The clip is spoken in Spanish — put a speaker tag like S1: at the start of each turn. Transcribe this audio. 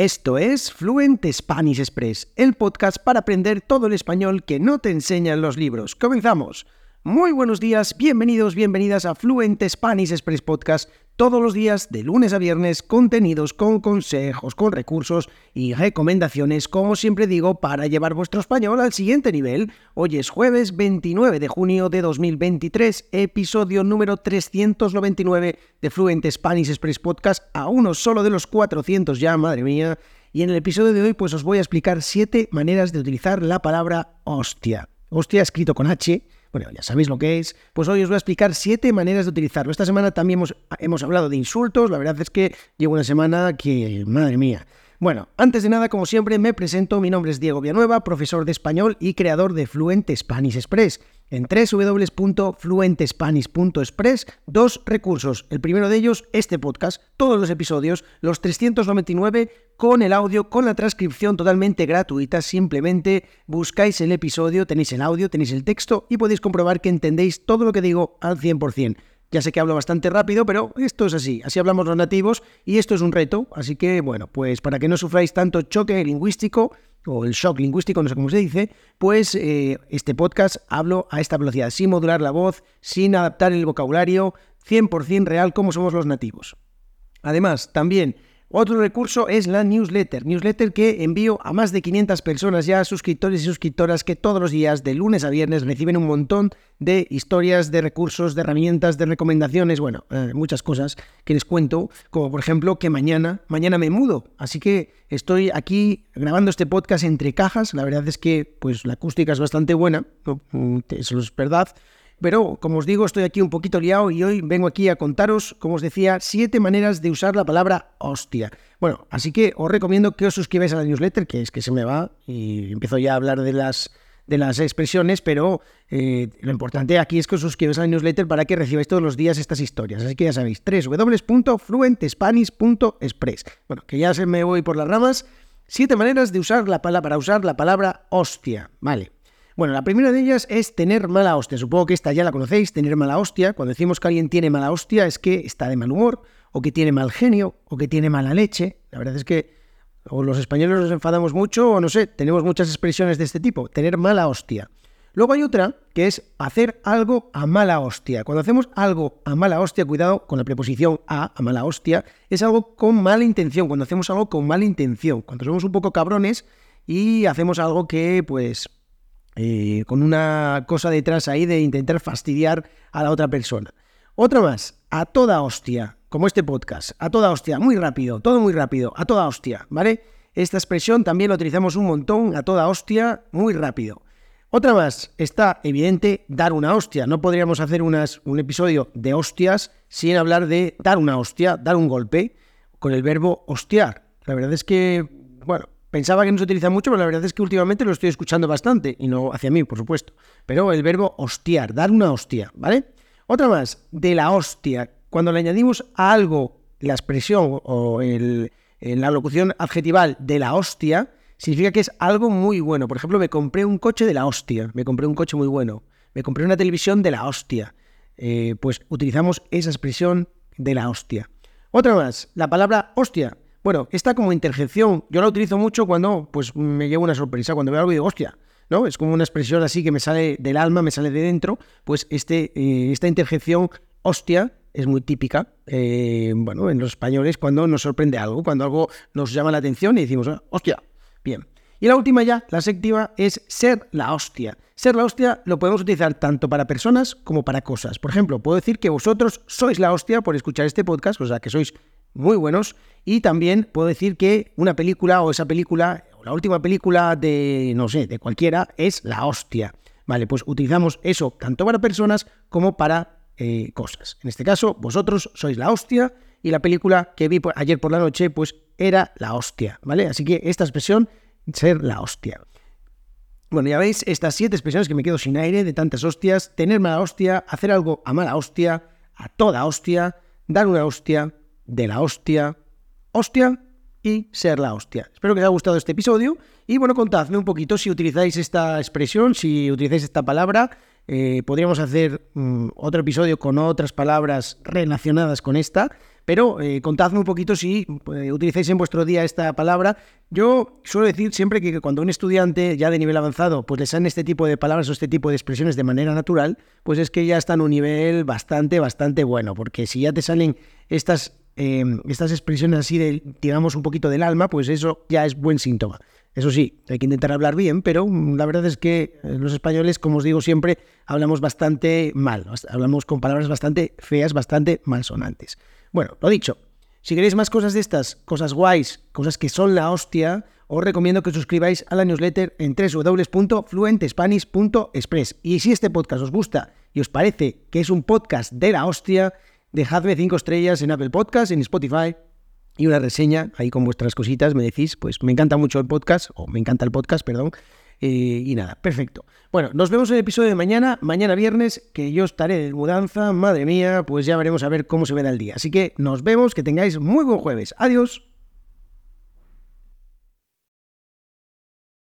S1: Esto es Fluent Spanish Express, el podcast para aprender todo el español que no te enseñan los libros. ¡Comenzamos! Muy buenos días, bienvenidos, bienvenidas a Fluent Spanish Express Podcast, todos los días de lunes a viernes, contenidos con consejos, con recursos y recomendaciones, como siempre digo, para llevar vuestro español al siguiente nivel. Hoy es jueves 29 de junio de 2023, episodio número 399 de Fluent Spanish Express Podcast, a uno solo de los 400 ya, madre mía. Y en el episodio de hoy pues os voy a explicar siete maneras de utilizar la palabra hostia. Hostia escrito con H, bueno, ya sabéis lo que es. Pues hoy os voy a explicar siete maneras de utilizarlo. Esta semana también hemos, hemos hablado de insultos. La verdad es que llevo una semana que, madre mía. Bueno, antes de nada, como siempre, me presento. Mi nombre es Diego Villanueva, profesor de español y creador de Fluent Spanish Express en www.fluentespanish.express dos recursos. El primero de ellos, este podcast, todos los episodios, los 399 con el audio, con la transcripción totalmente gratuita. Simplemente buscáis el episodio, tenéis el audio, tenéis el texto y podéis comprobar que entendéis todo lo que digo al 100%. Ya sé que hablo bastante rápido, pero esto es así, así hablamos los nativos y esto es un reto, así que bueno, pues para que no sufráis tanto choque lingüístico, o el shock lingüístico, no sé cómo se dice, pues eh, este podcast hablo a esta velocidad, sin modular la voz, sin adaptar el vocabulario, 100% real como somos los nativos. Además, también otro recurso es la newsletter, newsletter que envío a más de 500 personas ya, suscriptores y suscriptoras que todos los días, de lunes a viernes, reciben un montón de historias, de recursos, de herramientas, de recomendaciones, bueno, eh, muchas cosas que les cuento, como por ejemplo que mañana, mañana me mudo, así que estoy aquí grabando este podcast entre cajas, la verdad es que pues la acústica es bastante buena, mm, eso es verdad, pero, como os digo, estoy aquí un poquito liado y hoy vengo aquí a contaros, como os decía, siete maneras de usar la palabra hostia. Bueno, así que os recomiendo que os suscribáis a la newsletter, que es que se me va y empiezo ya a hablar de las, de las expresiones, pero eh, lo importante aquí es que os suscribáis a la newsletter para que recibáis todos los días estas historias. Así que ya sabéis, www.fluentespanish.express. Bueno, que ya se me voy por las ramas. Siete maneras de usar la palabra, para usar la palabra hostia. Vale. Bueno, la primera de ellas es tener mala hostia. Supongo que esta ya la conocéis, tener mala hostia. Cuando decimos que alguien tiene mala hostia es que está de mal humor, o que tiene mal genio, o que tiene mala leche. La verdad es que o los españoles nos enfadamos mucho, o no sé, tenemos muchas expresiones de este tipo. Tener mala hostia. Luego hay otra que es hacer algo a mala hostia. Cuando hacemos algo a mala hostia, cuidado con la preposición a, a mala hostia, es algo con mala intención. Cuando hacemos algo con mala intención, cuando somos un poco cabrones y hacemos algo que, pues, eh, con una cosa detrás ahí de intentar fastidiar a la otra persona. Otra más, a toda hostia, como este podcast, a toda hostia, muy rápido, todo muy rápido, a toda hostia, ¿vale? Esta expresión también la utilizamos un montón, a toda hostia, muy rápido. Otra más, está evidente dar una hostia. No podríamos hacer unas, un episodio de hostias sin hablar de dar una hostia, dar un golpe, con el verbo hostiar. La verdad es que, bueno, Pensaba que no se utiliza mucho, pero la verdad es que últimamente lo estoy escuchando bastante, y no hacia mí, por supuesto. Pero el verbo hostiar, dar una hostia, ¿vale? Otra más, de la hostia. Cuando le añadimos a algo la expresión o el, la locución adjetival de la hostia, significa que es algo muy bueno. Por ejemplo, me compré un coche de la hostia, me compré un coche muy bueno, me compré una televisión de la hostia. Eh, pues utilizamos esa expresión de la hostia. Otra más, la palabra hostia bueno, esta como interjección, yo la utilizo mucho cuando pues me llevo una sorpresa, cuando veo algo y digo, hostia, ¿no? Es como una expresión así que me sale del alma, me sale de dentro, pues este, eh, esta interjección, hostia, es muy típica, eh, bueno, en los españoles cuando nos sorprende algo, cuando algo nos llama la atención y decimos, hostia, bien. Y la última ya, la séptima, es ser la hostia. Ser la hostia lo podemos utilizar tanto para personas como para cosas. Por ejemplo, puedo decir que vosotros sois la hostia por escuchar este podcast, o sea, que sois muy buenos. Y también puedo decir que una película o esa película, o la última película de, no sé, de cualquiera, es la hostia. Vale, pues utilizamos eso tanto para personas como para eh, cosas. En este caso, vosotros sois la hostia y la película que vi ayer por la noche, pues era la hostia, ¿vale? Así que esta expresión, ser la hostia. Bueno, ya veis estas siete expresiones que me quedo sin aire de tantas hostias. Tener mala hostia, hacer algo a mala hostia, a toda hostia, dar una hostia, de la hostia, hostia y ser la hostia. Espero que os haya gustado este episodio y bueno, contadme un poquito si utilizáis esta expresión, si utilizáis esta palabra. Eh, podríamos hacer mm, otro episodio con otras palabras relacionadas con esta, Pero eh, contadme un poquito si eh, utilizáis en vuestro día esta palabra. Yo suelo decir siempre que cuando un estudiante ya de nivel avanzado pues le salen este tipo de palabras o este tipo de expresiones de manera natural, pues es que ya está en un nivel bastante, bastante bueno. Porque si ya te salen estas, eh, estas expresiones así, de, digamos, un poquito del alma, pues eso ya es buen síntoma. Eso sí, hay que intentar hablar bien, pero mm, la verdad es que eh, los españoles, como os digo siempre, hablamos bastante mal, hablamos con palabras bastante feas, bastante malsonantes. Bueno, lo dicho, si queréis más cosas de estas, cosas guays, cosas que son la hostia, os recomiendo que os suscribáis a la newsletter en www.fluentespanish.express. Y si este podcast os gusta y os parece que es un podcast de la hostia, dejadme 5 estrellas en Apple Podcast, en Spotify y una reseña ahí con vuestras cositas. Me decís, pues me encanta mucho el podcast, o me encanta el podcast, perdón. Eh, y nada, perfecto. Bueno, nos vemos en el episodio de mañana, mañana viernes, que yo estaré de mudanza. Madre mía, pues ya veremos a ver cómo se ve el día. Así que nos vemos, que tengáis muy buen jueves. Adiós.